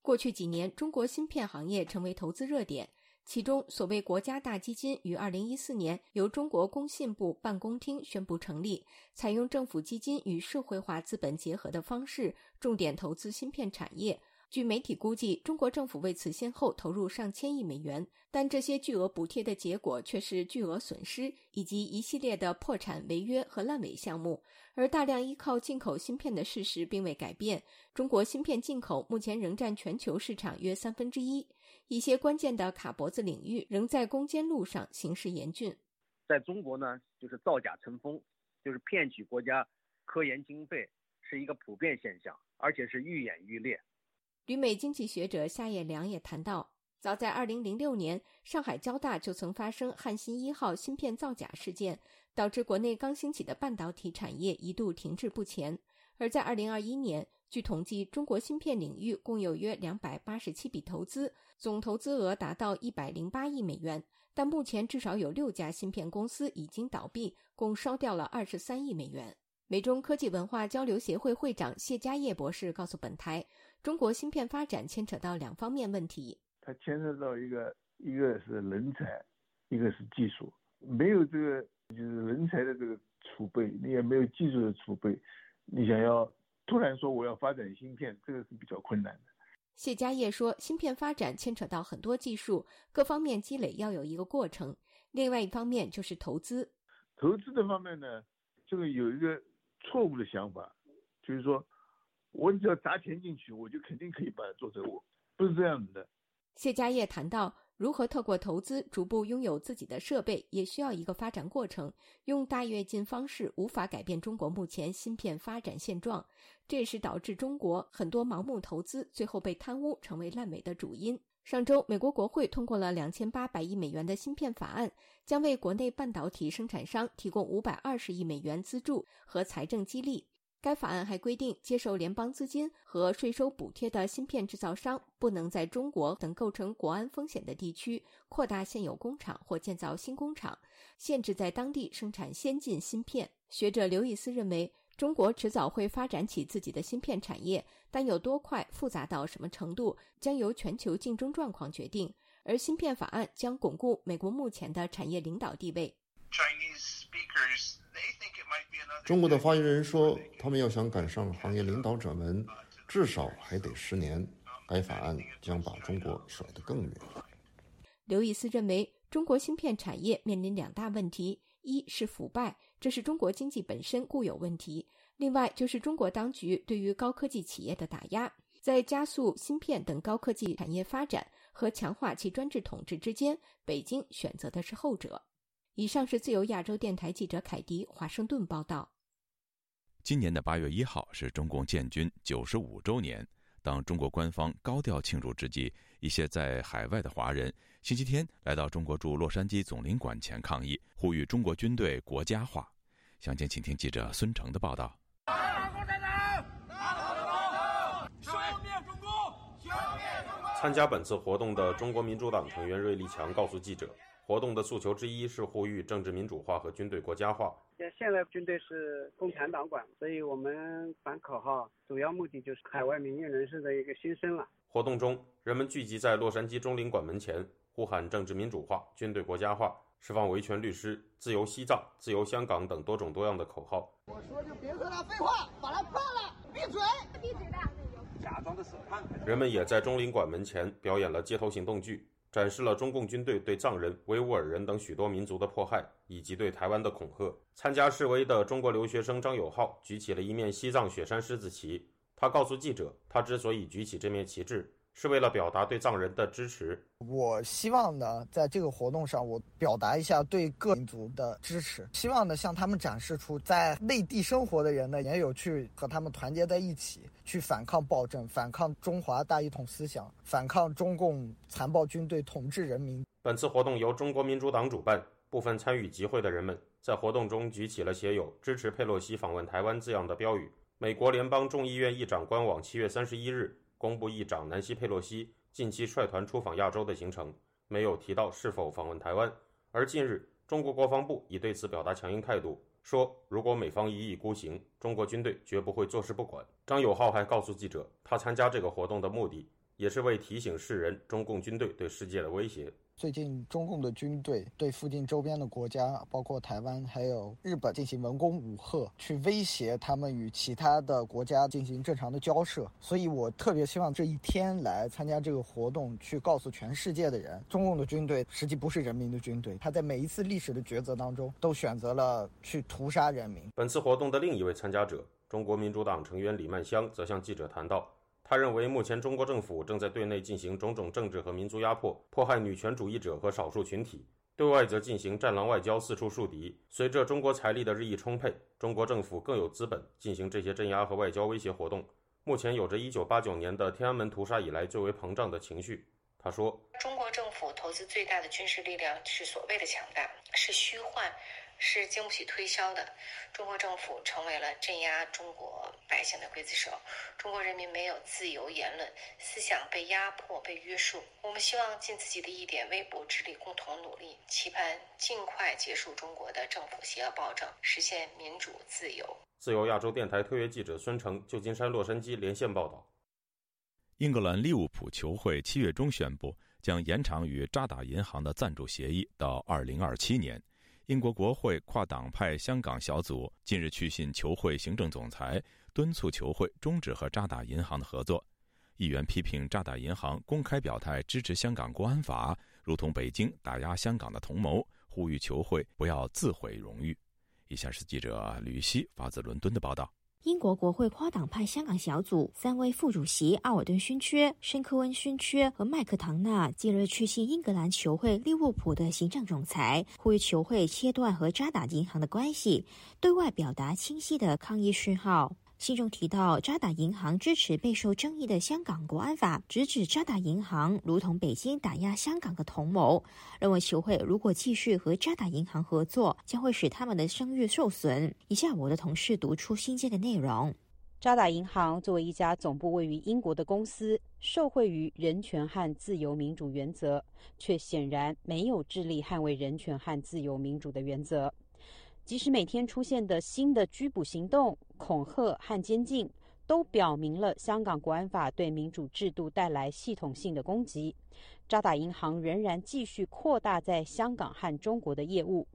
过去几年，中国芯片行业成为投资热点。其中，所谓国家大基金于二零一四年由中国工信部办公厅宣布成立，采用政府基金与社会化资本结合的方式，重点投资芯片产业。据媒体估计，中国政府为此先后投入上千亿美元，但这些巨额补贴的结果却是巨额损失以及一系列的破产、违约和烂尾项目。而大量依靠进口芯片的事实并未改变，中国芯片进口目前仍占全球市场约三分之一。一些关键的卡脖子领域仍在攻坚路上，形势严峻。在中国呢，就是造假成风，就是骗取国家科研经费，是一个普遍现象，而且是愈演愈烈。旅美经济学者夏叶良也谈到，早在2006年，上海交大就曾发生汉芯一号芯片造假事件，导致国内刚兴起的半导体产业一度停滞不前。而在2021年，据统计，中国芯片领域共有约两百八十七笔投资，总投资额达到一百零八亿美元。但目前至少有六家芯片公司已经倒闭，共烧掉了二十三亿美元。美中科技文化交流协会会长谢家业博士告诉本台，中国芯片发展牵扯到两方面问题。它牵扯到一个，一个是人才，一个是技术。没有这个就是人才的这个储备，你也没有技术的储备，你想要。突然说我要发展芯片，这个是比较困难的。谢家业说，芯片发展牵扯到很多技术，各方面积累要有一个过程。另外一方面就是投资。投资的方面呢，这个有一个错误的想法，就是说我只要砸钱进去，我就肯定可以把它做成我，不是这样子的。谢家业谈到。如何透过投资逐步拥有自己的设备，也需要一个发展过程。用大跃进方式无法改变中国目前芯片发展现状，这也是导致中国很多盲目投资最后被贪污成为烂尾的主因。上周，美国国会通过了两千八百亿美元的芯片法案，将为国内半导体生产商提供五百二十亿美元资助和财政激励。该法案还规定，接受联邦资金和税收补贴的芯片制造商不能在中国等构成国安风险的地区扩大现有工厂或建造新工厂，限制在当地生产先进芯片。学者刘易斯认为，中国迟早会发展起自己的芯片产业，但有多快、复杂到什么程度，将由全球竞争状况决定。而芯片法案将巩固美国目前的产业领导地位。中国的发言人说，他们要想赶上行业领导者们，至少还得十年。该法案将把中国甩得更远。刘易斯认为，中国芯片产业面临两大问题：一是腐败，这是中国经济本身固有问题；另外就是中国当局对于高科技企业的打压。在加速芯片等高科技产业发展和强化其专制统治之间，北京选择的是后者。以上是自由亚洲电台记者凯迪华盛顿报道。今年的八月一号是中共建军九十五周年。当中国官方高调庆祝之际，一些在海外的华人星期天来到中国驻洛杉矶总领馆前抗议，呼吁中国军队国家化。详情，请听记者孙成的报道。参加本次活动的中国民主党成员瑞立强告诉记者。活动的诉求之一是呼吁政治民主化和军队国家化。现在军队是共产党管，所以我们喊口号，主要目的就是海外民运人士的一个心声了。活动中，人们聚集在洛杉矶中领馆门前，呼喊政治民主化、军队国家化、释放维权律师、自由西藏、自由香港等多种多样的口号。我说就别和他废话，把他办了，闭嘴！闭嘴的，假装的审判。人们也在中领馆门前表演了街头行动剧。展示了中共军队对藏人、维吾尔人等许多民族的迫害，以及对台湾的恐吓。参加示威的中国留学生张友浩举起了一面西藏雪山狮子旗。他告诉记者，他之所以举起这面旗帜。是为了表达对藏人的支持。我希望呢，在这个活动上，我表达一下对各民族的支持。希望呢，向他们展示出在内地生活的人呢，也有去和他们团结在一起，去反抗暴政，反抗中华大一统思想，反抗中共残暴军队统治人民。本次活动由中国民主党主办，部分参与集会的人们在活动中举起了写有“支持佩洛西访问台湾”字样的标语。美国联邦众议院议长官网七月三十一日。公布议长南希·佩洛西近期率团出访亚洲的行程，没有提到是否访问台湾。而近日，中国国防部已对此表达强硬态度，说如果美方一意孤行，中国军队绝不会坐视不管。张友浩还告诉记者，他参加这个活动的目的也是为提醒世人中共军队对世界的威胁。最近，中共的军队对附近周边的国家，包括台湾还有日本进行文攻武吓，去威胁他们与其他的国家进行正常的交涉。所以我特别希望这一天来参加这个活动，去告诉全世界的人，中共的军队实际不是人民的军队，他在每一次历史的抉择当中，都选择了去屠杀人民。本次活动的另一位参加者，中国民主党成员李曼香则向记者谈到。他认为，目前中国政府正在对内进行种种政治和民族压迫，迫害女权主义者和少数群体；对外则进行战狼外交，四处树敌。随着中国财力的日益充沛，中国政府更有资本进行这些镇压和外交威胁活动。目前有着1989年的天安门屠杀以来最为膨胀的情绪。他说：“中国政府投资最大的军事力量是所谓的强大，是虚幻。”是经不起推销的。中国政府成为了镇压中国百姓的刽子手，中国人民没有自由言论，思想被压迫、被约束。我们希望尽自己的一点微薄之力，共同努力，期盼尽快结束中国的政府邪恶暴政，实现民主自由。自由亚洲电台特约记者孙成，旧金山、洛杉矶连线报道。英格兰利物浦球会七月中宣布，将延长与渣打银行的赞助协议到二零二七年。英国国会跨党派香港小组近日去信球会行政总裁，敦促球会终止和渣打银行的合作。议员批评渣打银行公开表态支持香港国安法，如同北京打压香港的同谋，呼吁球会不要自毁荣誉。以下是记者吕希发自伦敦的报道。英国国会跨党派香港小组三位副主席奥尔顿勋爵、申科温勋爵和麦克唐纳近日去信英格兰球会利物浦的行政总裁，呼吁球会切断和渣打银行的关系，对外表达清晰的抗议讯号。信中提到，渣打银行支持备受争议的香港国安法，直指渣打银行如同北京打压香港的同谋。认为球会如果继续和渣打银行合作，将会使他们的声誉受损。以下我的同事读出信件的内容：渣打银行作为一家总部位于英国的公司，受惠于人权和自由民主原则，却显然没有致力捍卫人权和自由民主的原则。即使每天出现的新的拘捕行动、恐吓和监禁，都表明了香港国安法对民主制度带来系统性的攻击。渣打银行仍然继续扩大在香港和中国的业务。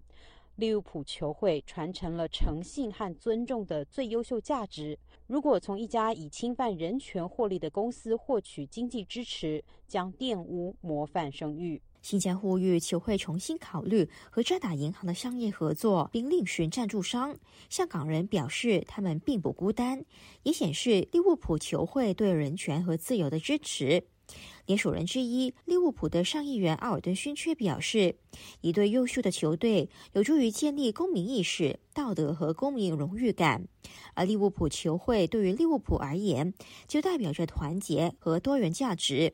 利物浦球会传承了诚信和尊重的最优秀价值。如果从一家以侵犯人权获利的公司获取经济支持，将玷污模范声誉。新疆呼吁球会重新考虑和渣打银行的商业合作，并另寻赞助商。香港人表示，他们并不孤单，也显示利物浦球会对人权和自由的支持。联署人之一，利物浦的上议员奥尔顿勋爵表示，一队优秀的球队有助于建立公民意识、道德和公民荣誉感，而利物浦球会对于利物浦而言，就代表着团结和多元价值。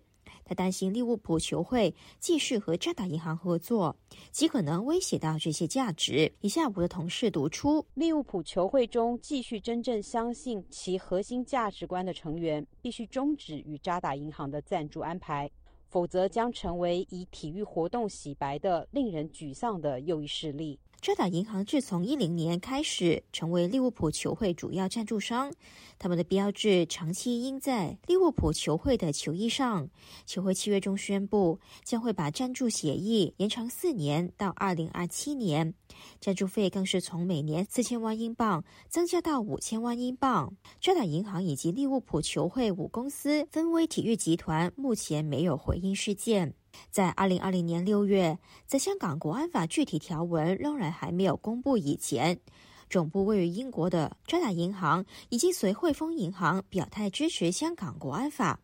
他担心利物浦球会继续和渣打银行合作，极可能威胁到这些价值。以下我的同事读出：利物浦球会中继续真正相信其核心价值观的成员，必须终止与渣打银行的赞助安排，否则将成为以体育活动洗白的令人沮丧的又一事例。渣打银行自从一零年开始成为利物浦球会主要赞助商，他们的标志长期印在利物浦球会的球衣上。球会七月中宣布将会把赞助协议延长四年到二零二七年，赞助费更是从每年四千万英镑增加到五千万英镑。渣打银行以及利物浦球会母公司分威体育集团目前没有回应事件。在二零二零年六月，在香港国安法具体条文仍然还没有公布以前，总部位于英国的渣打银行已经随汇丰银行表态支持香港国安法。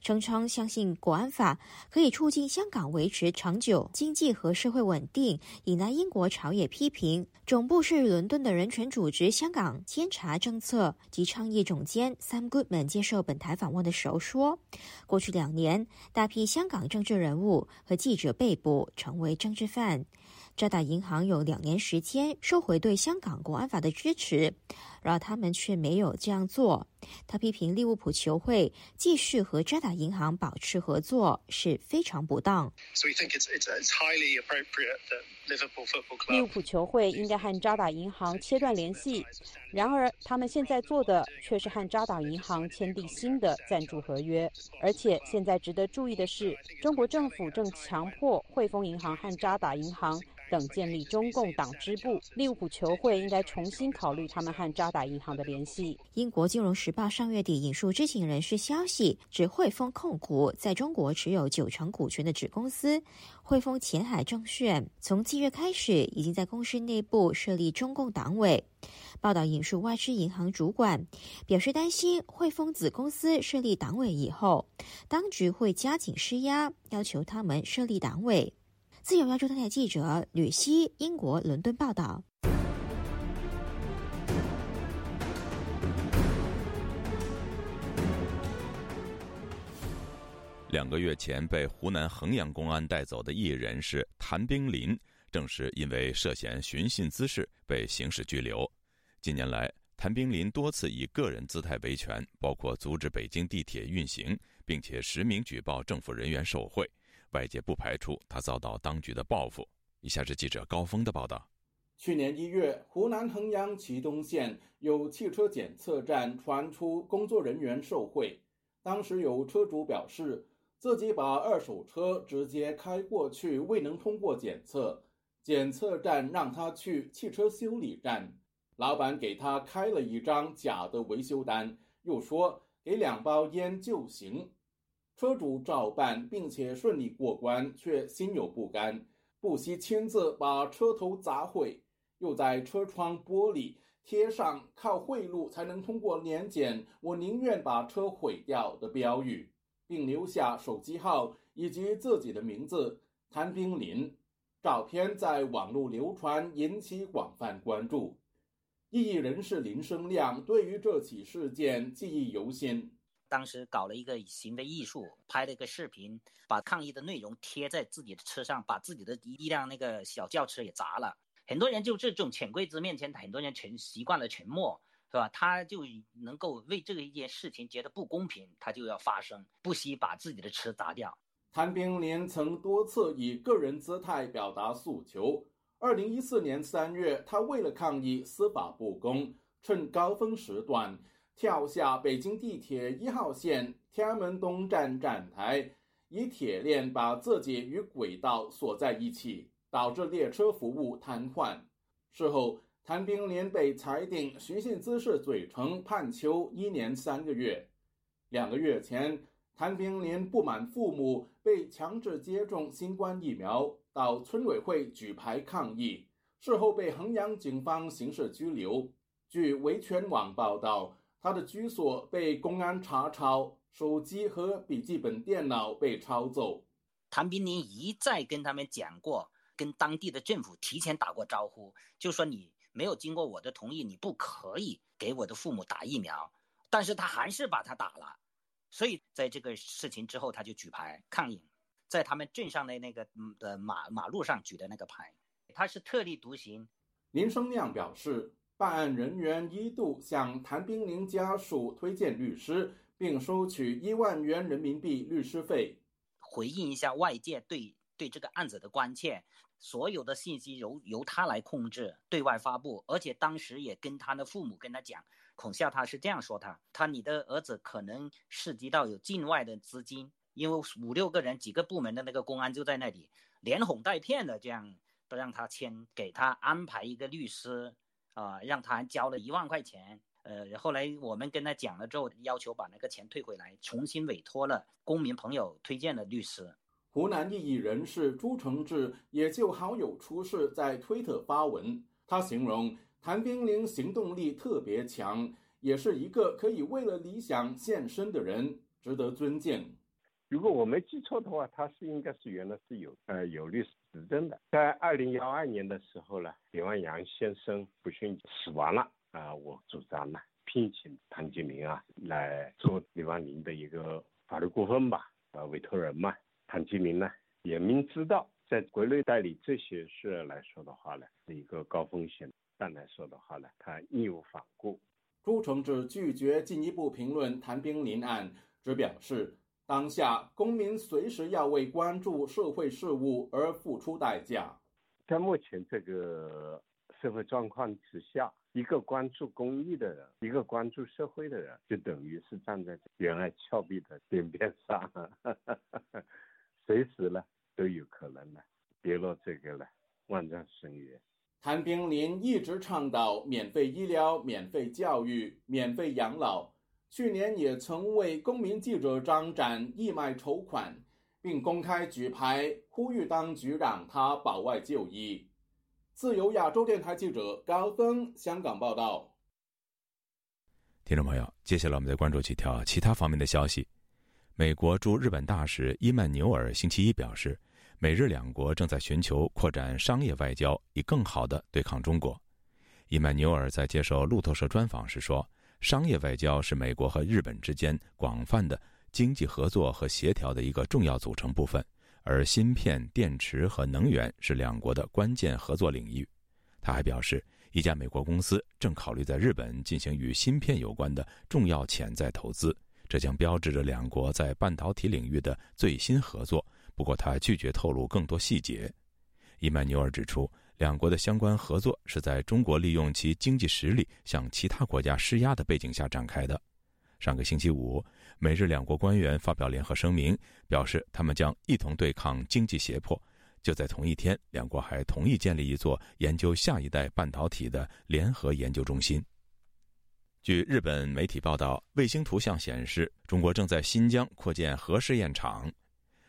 声称相信国安法可以促进香港维持长久经济和社会稳定，引来英国朝野批评。总部是伦敦的人权组织香港监察政策及倡议总监 Sam Goodman 接受本台访问的时候说：“过去两年，大批香港政治人物和记者被捕，成为政治犯。渣打银行有两年时间收回对香港国安法的支持。”然而他们却没有这样做。他批评利物浦球会继续和渣打银行保持合作是非常不当。利物浦球会应该和渣打银行切断联系，然而他们现在做的却是和渣打银行签订新的赞助合约。而且现在值得注意的是，中国政府正强迫汇丰银行和渣打银行。等建立中共党支部，利物浦球会应该重新考虑他们和渣大银行的联系。英国金融时报上月底引述知情人士消息，指汇丰控股在中国持有九成股权的子公司汇丰前海证券，从七月开始已经在公司内部设立中共党委。报道引述外资银行主管表示，担心汇丰子公司设立党委以后，当局会加紧施压，要求他们设立党委。自由亚洲电台记者吕希，英国伦敦报道。两个月前被湖南衡阳公安带走的艺人是谭冰林，正是因为涉嫌寻衅滋事被刑事拘留。近年来，谭冰林多次以个人姿态维权，包括阻止北京地铁运行，并且实名举报政府人员受贿。外界不排除他遭到当局的报复。以下是记者高峰的报道：去年一月，湖南衡阳祁东县有汽车检测站传出工作人员受贿。当时有车主表示，自己把二手车直接开过去，未能通过检测，检测站让他去汽车修理站，老板给他开了一张假的维修单，又说给两包烟就行。车主照办，并且顺利过关，却心有不甘，不惜亲自把车头砸毁，又在车窗玻璃贴上“靠贿赂才能通过年检，我宁愿把车毁掉”的标语，并留下手机号以及自己的名字谭冰林。照片在网络流传，引起广泛关注。异议人士林生亮对于这起事件记忆犹新。当时搞了一个行为艺术，拍了一个视频，把抗议的内容贴在自己的车上，把自己的一辆那个小轿车也砸了。很多人就这种潜规则面前，很多人沉习惯了沉默，是吧？他就能够为这个一件事情觉得不公平，他就要发声，不惜把自己的车砸掉。谭冰林曾多次以个人姿态表达诉求。二零一四年三月，他为了抗议司法不公，趁高峰时段。跳下北京地铁一号线天安门东站站台，以铁链把自己与轨道锁在一起，导致列车服务瘫痪。事后，谭冰林被裁定寻衅滋事罪成，判囚一年三个月。两个月前，谭冰林不满父母被强制接种新冠疫苗，到村委会举牌抗议，事后被衡阳警方刑事拘留。据维权网报道。他的居所被公安查抄，手机和笔记本电脑被抄走。谭冰林一再跟他们讲过，跟当地的政府提前打过招呼，就说你没有经过我的同意，你不可以给我的父母打疫苗。但是他还是把他打了，所以在这个事情之后，他就举牌抗议，在他们镇上的那个的马马路上举的那个牌，他是特立独行。林生亮表示。办案人员一度向谭冰林家属推荐律师，并收取一万元人民币律师费。回应一下外界对对这个案子的关切，所有的信息由由他来控制对外发布，而且当时也跟他的父母跟他讲，恐吓他是这样说他：他你的儿子可能涉及到有境外的资金，因为五六个人几个部门的那个公安就在那里连哄带骗的这样都让他签，给他安排一个律师。啊，让他交了一万块钱，呃，后来我们跟他讲了之后，要求把那个钱退回来，重新委托了公民朋友推荐的律师。湖南异议人士朱承志也就好友出事在推特发文，他形容谭冰林行动力特别强，也是一个可以为了理想献身的人，值得尊敬。如果我没记错的话，他是应该是原来是有呃有律师执证的。在二零幺二年的时候呢，李万阳先生不幸死亡了啊，我主张呢聘请谭金明啊来做李万林的一个法律顾问吧，呃委托人嘛。谭金明呢也明知道在国内代理这些事来说的话呢是一个高风险，但来说的话呢，他义无反顾。朱承志拒绝进一步评论谭兵林案，只表示当下公民随时要为关注社会事务而付出代价。在目前这个社会状况之下，一个关注公益的人，一个关注社会的人，就等于是站在原来峭壁的边边上，随时呢都有可能呢跌落这个呢万丈深渊。谭冰林一直倡导免费医疗、免费教育、免费养老。去年也曾为公民记者张展义卖筹款，并公开举牌呼吁当局让他保外就医。自由亚洲电台记者高峰香港报道。听众朋友，接下来我们再关注几条其他方面的消息。美国驻日本大使伊曼纽尔星期一表示。美日两国正在寻求扩展商业外交，以更好地对抗中国。伊曼纽尔在接受路透社专访时说：“商业外交是美国和日本之间广泛的经济合作和协调的一个重要组成部分，而芯片、电池和能源是两国的关键合作领域。”他还表示，一家美国公司正考虑在日本进行与芯片有关的重要潜在投资，这将标志着两国在半导体领域的最新合作。不过，他拒绝透露更多细节。伊曼纽尔指出，两国的相关合作是在中国利用其经济实力向其他国家施压的背景下展开的。上个星期五，美日两国官员发表联合声明，表示他们将一同对抗经济胁迫。就在同一天，两国还同意建立一座研究下一代半导体的联合研究中心。据日本媒体报道，卫星图像显示，中国正在新疆扩建核试验场。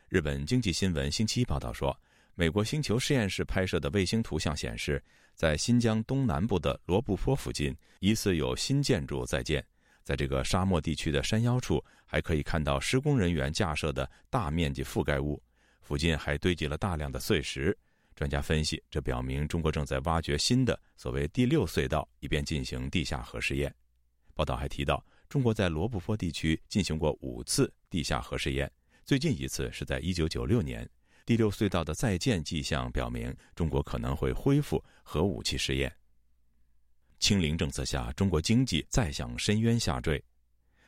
日本经济新闻星期一报道说，美国星球实验室拍摄的卫星图像显示，在新疆东南部的罗布泊附近，疑似有新建筑在建。在这个沙漠地区的山腰处，还可以看到施工人员架设的大面积覆盖物，附近还堆积了大量的碎石。专家分析，这表明中国正在挖掘新的所谓第六隧道，以便进行地下核试验。报道还提到，中国在罗布泊地区进行过五次地下核试验。最近一次是在一九九六年，第六隧道的在建迹象表明，中国可能会恢复核武器试验。清零政策下，中国经济再向深渊下坠。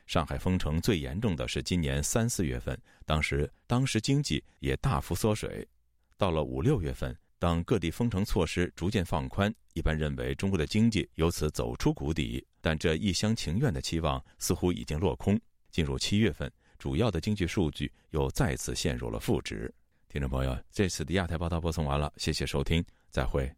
上海封城最严重的是今年三四月份，当时当时经济也大幅缩水。到了五六月份，当各地封城措施逐渐放宽，一般认为中国的经济由此走出谷底。但这一厢情愿的期望似乎已经落空。进入七月份。主要的经济数据又再次陷入了负值。听众朋友，这次的亚太报道播送完了，谢谢收听，再会。